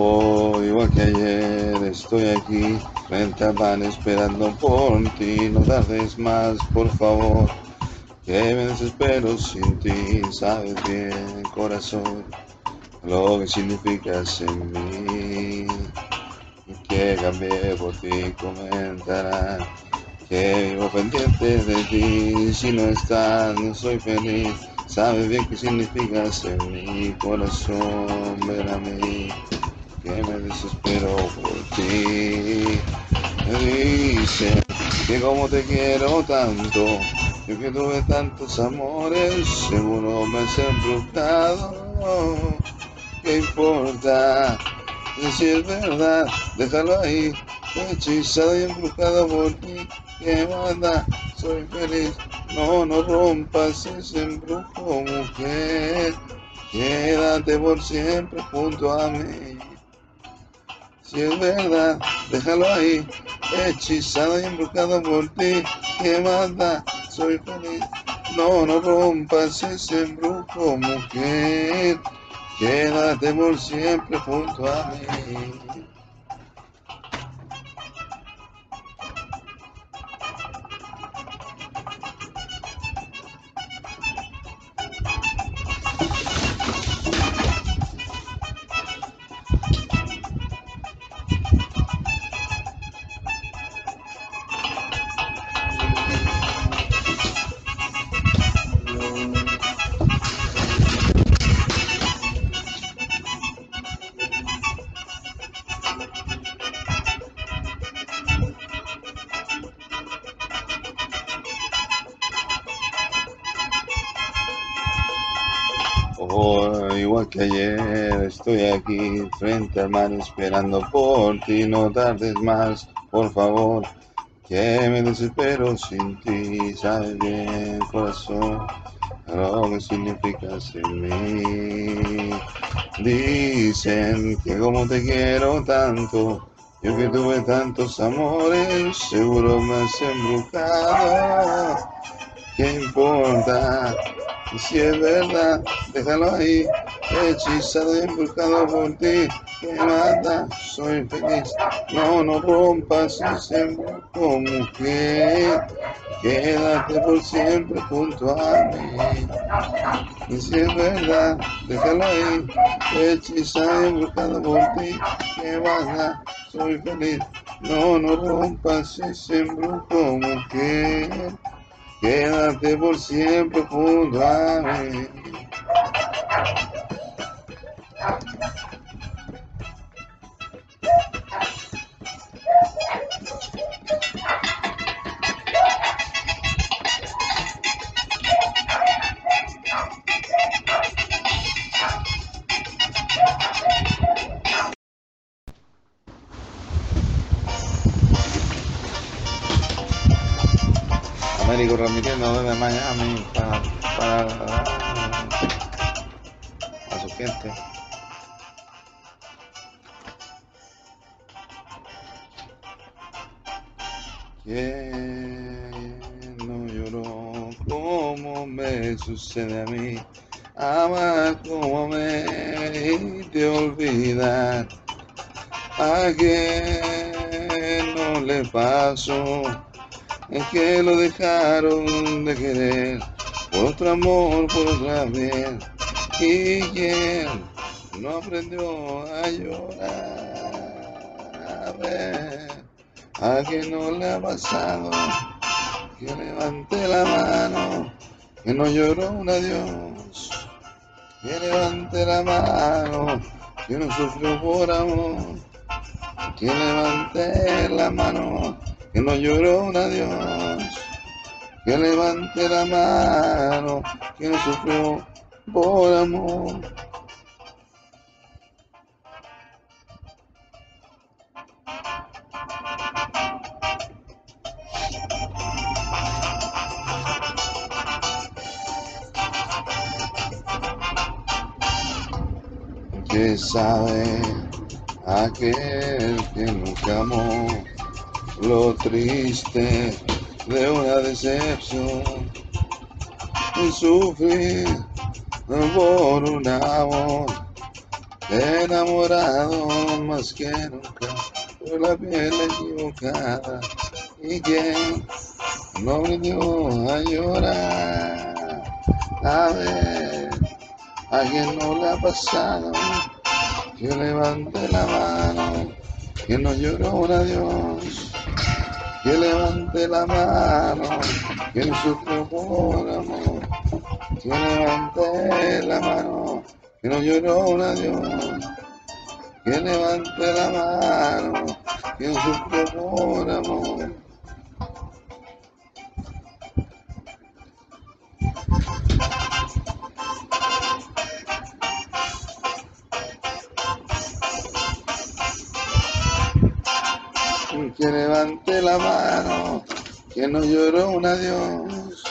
Igual que ayer estoy aquí frente al pan esperando por ti. No tardes más, por favor. Que me desespero sin ti. Sabes bien, corazón, lo que significas en mí. Que cambié por ti, comentarán. Que vivo pendiente de ti. Si no estás, no soy feliz. Sabes bien qué significas en mi corazón. Ven a mí que me desespero por ti. Me dicen que como te quiero tanto, yo que tuve tantos amores, seguro me has embrujado. ¿Qué importa? Si es verdad, déjalo ahí. Hechizado y embrujado por ti, que manda, soy feliz. No, no rompas ese embrujo, mujer. Quédate por siempre junto a mí. Si es verdad, déjalo ahí, hechizado y embrujado por ti, que manda, soy feliz. No, no rompas ese embrujo, mujer, quédate por siempre junto a mí. Estoy aquí frente al mar esperando por ti, no tardes más, por favor, que me desespero sin ti, sabes bien, corazón, lo que significas en mí. Dicen que como te quiero tanto, yo que tuve tantos amores, seguro me has embrujado. ¿Qué importa? Y si es verdad, déjalo ahí, hechizado y embrujado por ti, que mata, soy feliz. No, no rompas ese embrujo, mujer, quédate por siempre junto a mí. Y si es verdad, déjalo ahí, hechizado y embrujado por ti, que mata, soy feliz. No, no rompas ese embrujo, mujer. Quédate por siempre junto a mí. Transmitiendo desde Miami para, para a su gente. ¿Quién no lloró como me sucede a mí? Amar como me y te olvidar. ¿A quién no le pasó? Es que lo dejaron de querer por otro amor, por otra vez. ¿Y quién no aprendió a llorar? A ver, a quien no le ha pasado, que levante la mano, que no lloró un adiós. Que levante la mano, que no sufrió por amor. Que levante la mano, que no lloró un adiós. Que levante la mano, que no sufrió por amor. Que sabe aquel que nunca amó lo triste de una decepción. Y sufrir por un amor enamorado más que nunca. Por la piel equivocada y que no dio a llorar. A ver, a quien no le ha pasado, que levante la mano, que no lloró un adiós, que levante la mano, que no sufrió por amor, que levante la mano, que no lloró un adiós, que levante la mano, que no sufrió por amor. Que levante la mano, que no lloró un adiós,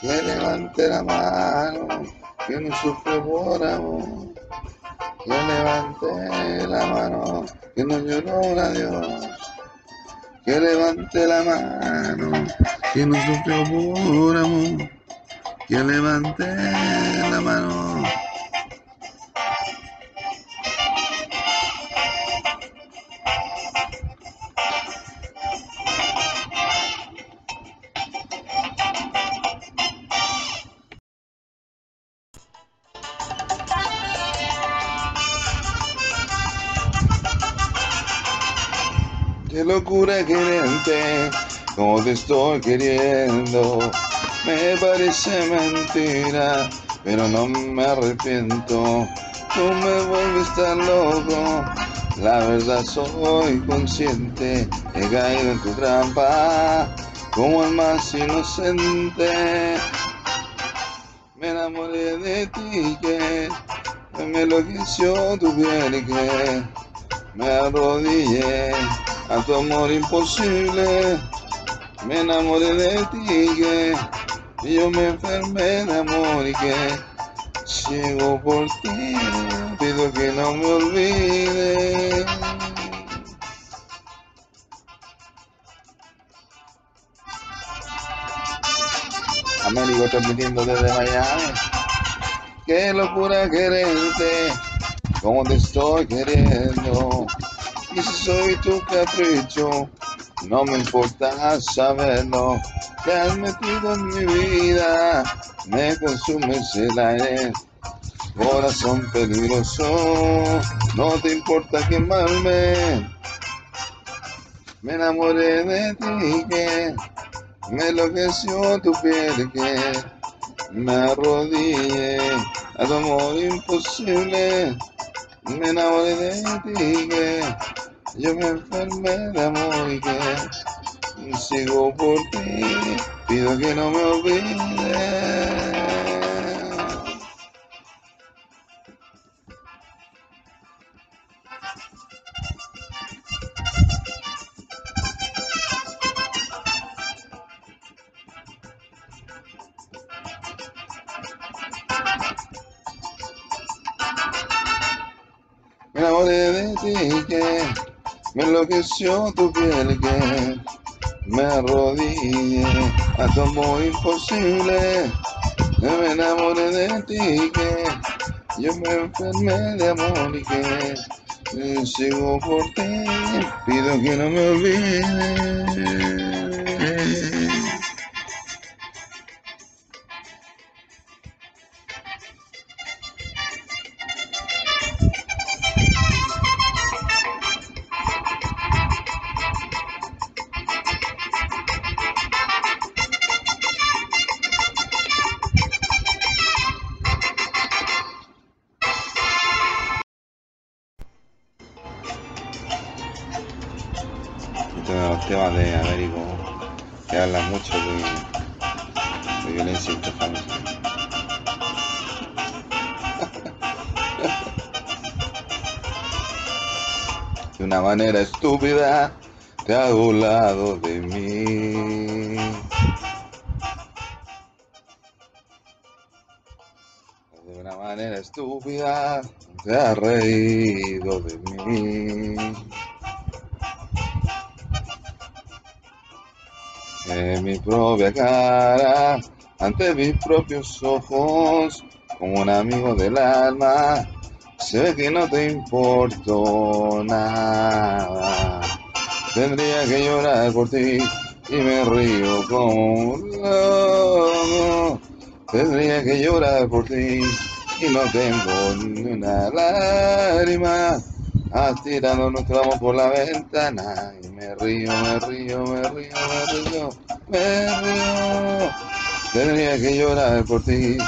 que levante la mano, que no sufre por amor, que levante la mano, que no lloró un adiós, que levante la mano, que no sufrió por amor, que levante la mano. Te estoy queriendo. Me parece mentira, pero no me arrepiento. Tú me vuelves tan loco, la verdad soy consciente. He caído en tu trampa, como el más inocente. Me enamoré de ti que me enloqueció tu piel que me arrodillé a tu amor imposible. Me enamoré de ti que yo me enfermé de amor y que ciego por ti. Pido que no me olvides. Américo transmitiendo desde Miami. Qué locura quererte, como te estoy queriendo. Y si soy tu capricho, no me importa saberlo. Te has metido en mi vida, me consumes el aire. Corazón peligroso, no te importa quemarme. Me enamoré de ti que me enloqueció tu piel que me arrodillé a tu amor imposible. Me enamoré de ti que yo me enfermé de amor y que sigo por ti. Pido que no me olvides. Me enamoré de ti que me enloqueció tu piel que me arrodillé a tu amor imposible. Me enamoré de ti que yo me enfermé de amor y que sigo por ti. Pido que no me olvides. Los temas de Américo que hablan mucho de, de violencia intrafamiliar. De una manera estúpida te ha burlado de mí. De una manera estúpida te has reído de mí. En mi propia cara, ante mis propios ojos, como un amigo del alma, Se ve que no te importo nada. Tendría que llorar por ti y me río como un loco. Tendría que llorar por ti y no tengo ni una lágrima. Nuestro amor por la ventana y me río, me río, me río, me río, me río. Tendría que llorar por ti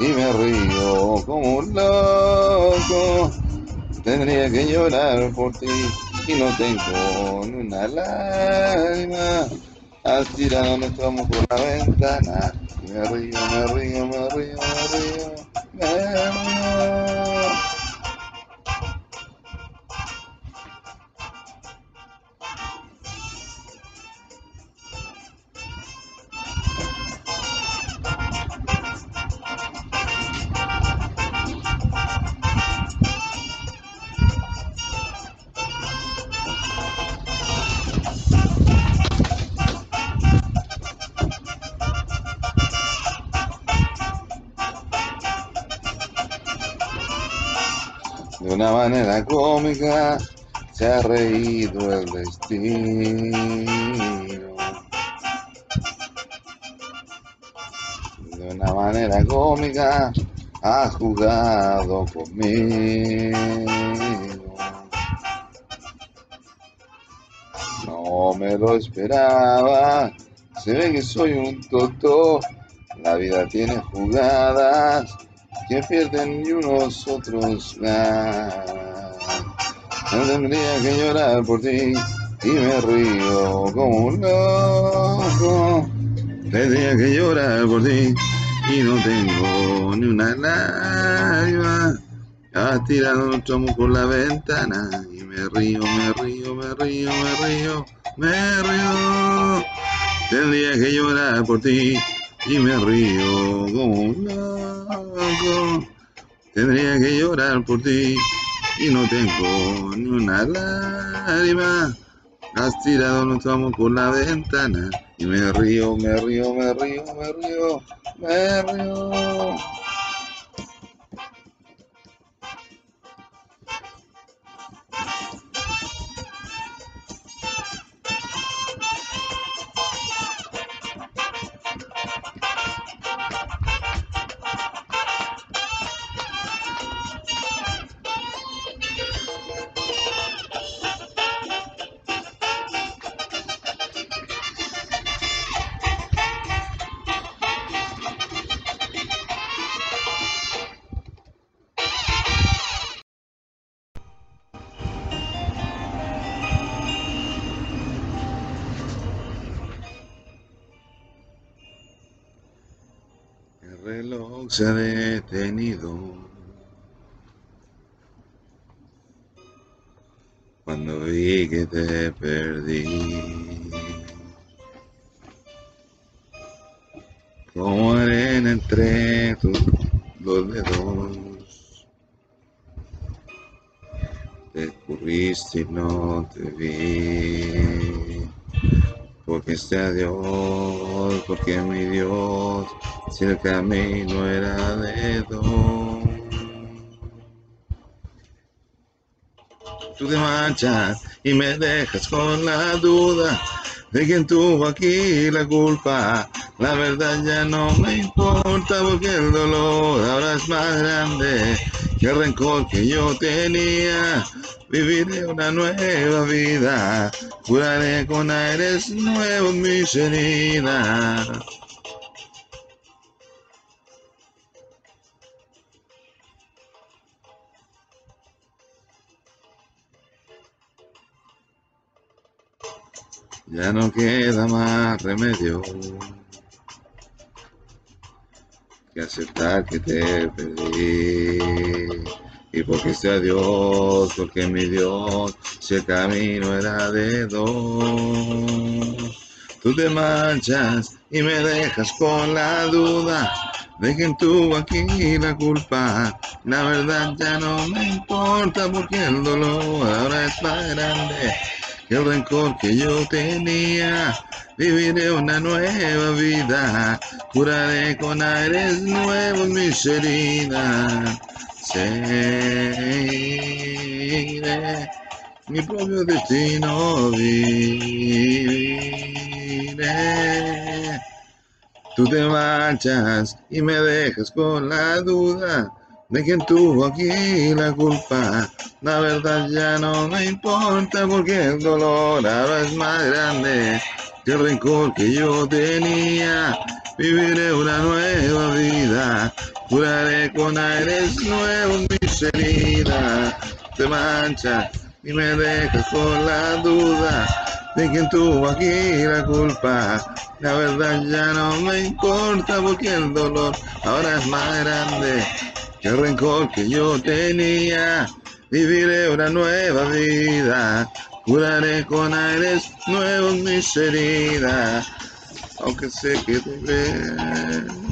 y me río como un loco. Tendría que llorar por ti y no tengo ni una lágrima. Nuestro amor por la ventana y me río, me río, me río, me río, me río. Una manera cómica se ha reído el destino. De una manera cómica ha jugado conmigo. No me lo esperaba. Se ve que soy un tonto. La vida tiene jugadas que pierden y unos otros ganan. No tendría que llorar por ti y me río como un loco. Tendría que llorar por ti y no tengo ni una lágrima. Has tirado nuestro amor por la ventana y me río, me río, me río, me río, me río. Tendría que llorar por ti y me río como un loco. Tendría que llorar por ti y no tengo ni una lágrima. Has tirado nuestro amor por la ventana y me río, me río, me río, me río, me río. Se ha detenido cuando vi que te perdí. Como arena entre tus los dedos. Te escurriste y no te vi. Porque sea Dios, porque mi Dios, si el camino era de dos. Tú te marchas y me dejas con la duda de quién tuvo aquí la culpa. La verdad ya no me importa porque el dolor ahora es más grande que el rencor que yo tenía. Viviré una nueva vida, curaré con aires nuevos mis heridas. Ya no queda más remedio que aceptar que te perdí. Y porque sea Dios, porque mi Dios, si el camino era de dos. Tú te marchas y me dejas con la duda de quién tuvo aquí la culpa. La verdad ya no me importa porque el dolor ahora es más grande el rencor que yo tenía. Viviré una nueva vida, curaré con aires nuevos mis heridas. seguiré mi propio destino viviré. Tú te marchas y me dejas con la duda de quien tuvo aquí la culpa. La verdad ya no me importa porque el dolor ahora es más grande que el rencor que yo tenía. Viviré una nueva vida, curaré con aires nuevos mis heridas. Te mancha y me dejas con la duda de quien tuvo aquí la culpa. La verdad ya no me importa porque el dolor ahora es más grande el rencor que yo tenía. Viviré una nueva vida, curaré con aires nuevos mis heridas, aunque sé que te